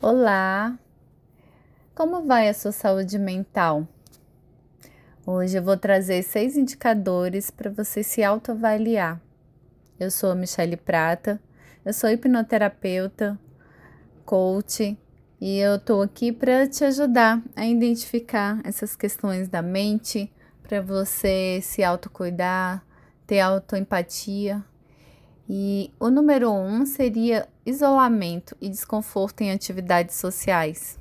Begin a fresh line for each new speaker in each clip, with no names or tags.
Olá! Como vai a sua saúde mental? Hoje eu vou trazer seis indicadores para você se autoavaliar. Eu sou a Michele Prata, eu sou hipnoterapeuta, coach e eu estou aqui para te ajudar a identificar essas questões da mente, para você se autocuidar, ter autoempatia e o número um seria isolamento e desconforto em atividades sociais.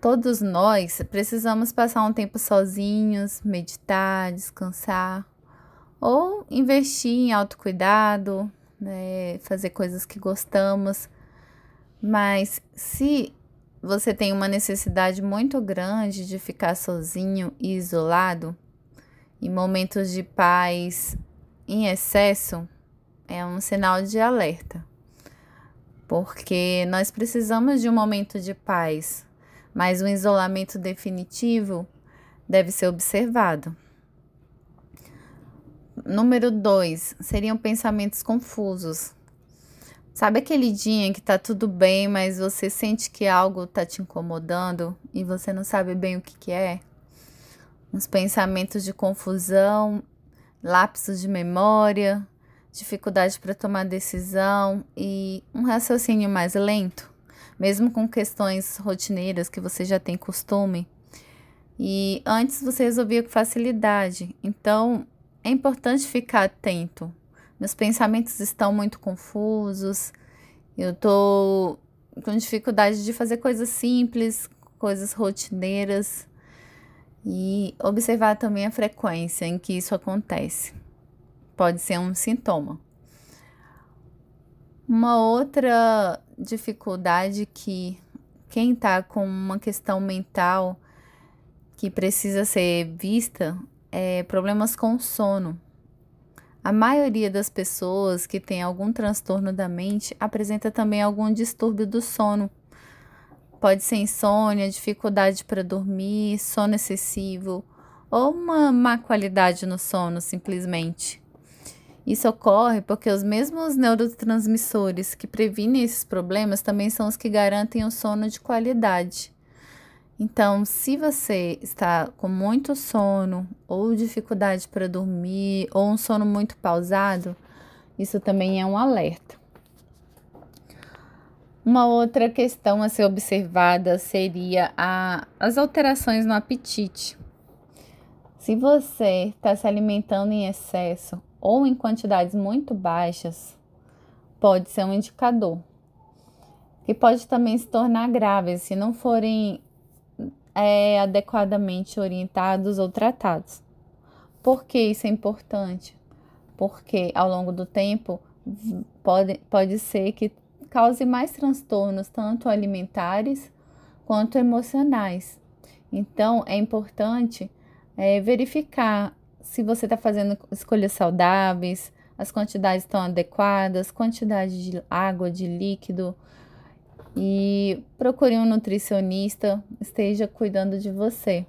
Todos nós precisamos passar um tempo sozinhos, meditar, descansar, ou investir em autocuidado, né, fazer coisas que gostamos. Mas se você tem uma necessidade muito grande de ficar sozinho e isolado, em momentos de paz em excesso, é um sinal de alerta, porque nós precisamos de um momento de paz, mas o isolamento definitivo deve ser observado. Número dois seriam pensamentos confusos. Sabe aquele dia que tá tudo bem, mas você sente que algo tá te incomodando e você não sabe bem o que, que é? Uns pensamentos de confusão, lapsos de memória, dificuldade para tomar decisão e um raciocínio mais lento, mesmo com questões rotineiras que você já tem costume. E antes você resolvia com facilidade, então é importante ficar atento. Meus pensamentos estão muito confusos, eu estou com dificuldade de fazer coisas simples, coisas rotineiras e observar também a frequência em que isso acontece pode ser um sintoma. Uma outra dificuldade que quem está com uma questão mental que precisa ser vista é problemas com sono. A maioria das pessoas que tem algum transtorno da mente apresenta também algum distúrbio do sono. Pode ser insônia, dificuldade para dormir, sono excessivo ou uma má qualidade no sono, simplesmente. Isso ocorre porque os mesmos neurotransmissores que previnem esses problemas também são os que garantem o sono de qualidade. Então, se você está com muito sono ou dificuldade para dormir ou um sono muito pausado, isso também é um alerta. Uma outra questão a ser observada seria a, as alterações no apetite. Se você está se alimentando em excesso ou em quantidades muito baixas, pode ser um indicador. Que pode também se tornar grave se não forem é, adequadamente orientados ou tratados. Por que isso é importante? Porque ao longo do tempo pode, pode ser que cause mais transtornos, tanto alimentares quanto emocionais. Então, é importante é, verificar se você está fazendo escolhas saudáveis, as quantidades estão adequadas, quantidade de água, de líquido. E procure um nutricionista, esteja cuidando de você.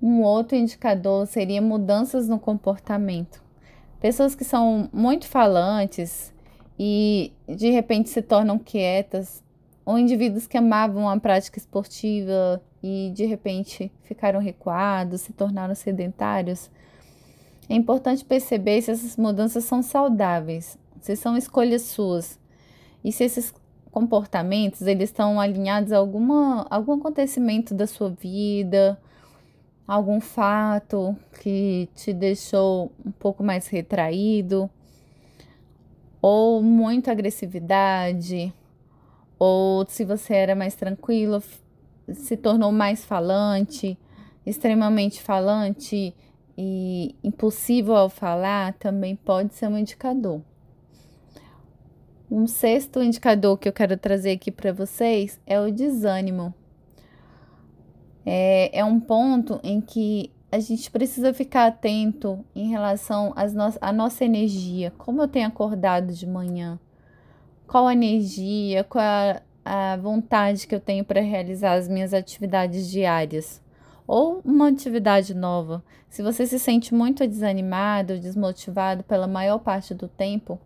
Um outro indicador seria mudanças no comportamento. Pessoas que são muito falantes e de repente se tornam quietas, ou indivíduos que amavam a prática esportiva e de repente ficaram recuados, se tornaram sedentários. É importante perceber se essas mudanças são saudáveis, se são escolhas suas e se esses comportamentos eles estão alinhados a alguma, algum acontecimento da sua vida, algum fato que te deixou um pouco mais retraído, ou muita agressividade, ou se você era mais tranquilo, se tornou mais falante, extremamente falante e impossível ao falar, também pode ser um indicador. Um sexto indicador que eu quero trazer aqui para vocês é o desânimo. É, é um ponto em que a gente precisa ficar atento em relação às no à nossa energia. Como eu tenho acordado de manhã? Qual a energia? Qual a, a vontade que eu tenho para realizar as minhas atividades diárias ou uma atividade nova. Se você se sente muito desanimado, desmotivado pela maior parte do tempo,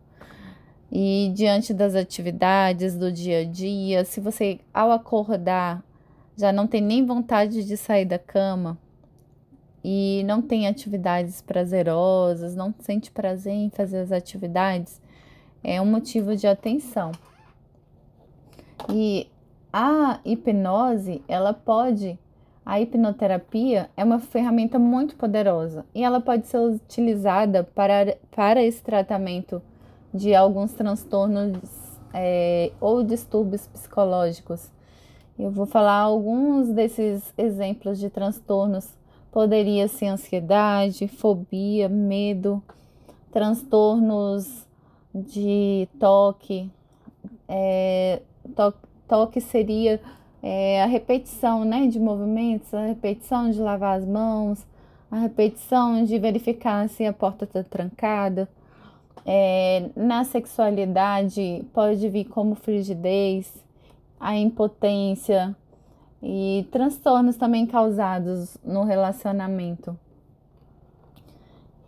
E diante das atividades do dia a dia, se você ao acordar já não tem nem vontade de sair da cama e não tem atividades prazerosas, não sente prazer em fazer as atividades, é um motivo de atenção. E a hipnose, ela pode, a hipnoterapia é uma ferramenta muito poderosa e ela pode ser utilizada para, para esse tratamento de alguns transtornos é, ou distúrbios psicológicos. Eu vou falar alguns desses exemplos de transtornos. Poderia ser ansiedade, fobia, medo, transtornos de toque. É, to, toque seria é, a repetição né, de movimentos, a repetição de lavar as mãos, a repetição de verificar se a porta está trancada é, na sexualidade pode vir como frigidez, a impotência e transtornos também causados no relacionamento.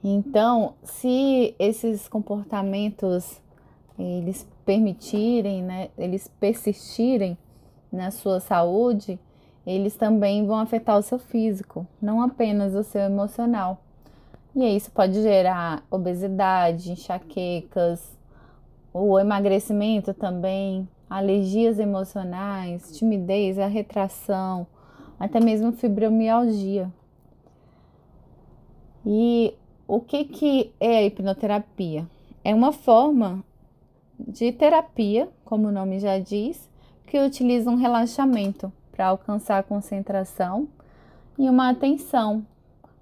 Então, se esses comportamentos eles permitirem, né, eles persistirem na sua saúde, eles também vão afetar o seu físico, não apenas o seu emocional. E isso pode gerar obesidade, enxaquecas, o emagrecimento também, alergias emocionais, timidez, a retração, até mesmo fibromialgia. E o que, que é a hipnoterapia? É uma forma de terapia, como o nome já diz, que utiliza um relaxamento para alcançar a concentração e uma atenção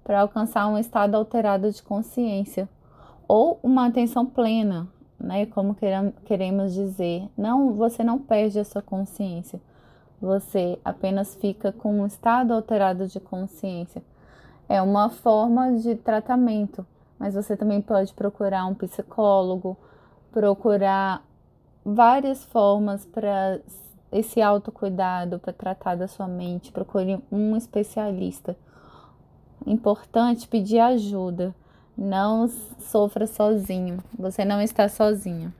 para alcançar um estado alterado de consciência ou uma atenção plena, né? Como queremos dizer, não, você não perde a sua consciência, você apenas fica com um estado alterado de consciência. É uma forma de tratamento, mas você também pode procurar um psicólogo, procurar várias formas para esse autocuidado, para tratar da sua mente. Procure um especialista importante pedir ajuda. Não sofra sozinho. Você não está sozinho.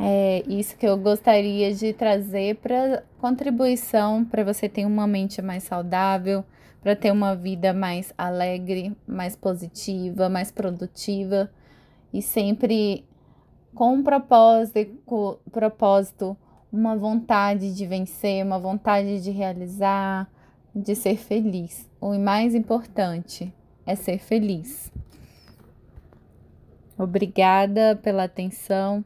É isso que eu gostaria de trazer para contribuição para você ter uma mente mais saudável, para ter uma vida mais alegre, mais positiva, mais produtiva e sempre com um propósito, propósito, uma vontade de vencer, uma vontade de realizar, de ser feliz. O mais importante é ser feliz. Obrigada pela atenção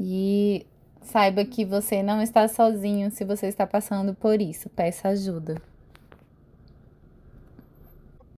e saiba que você não está sozinho se você está passando por isso. Peça ajuda.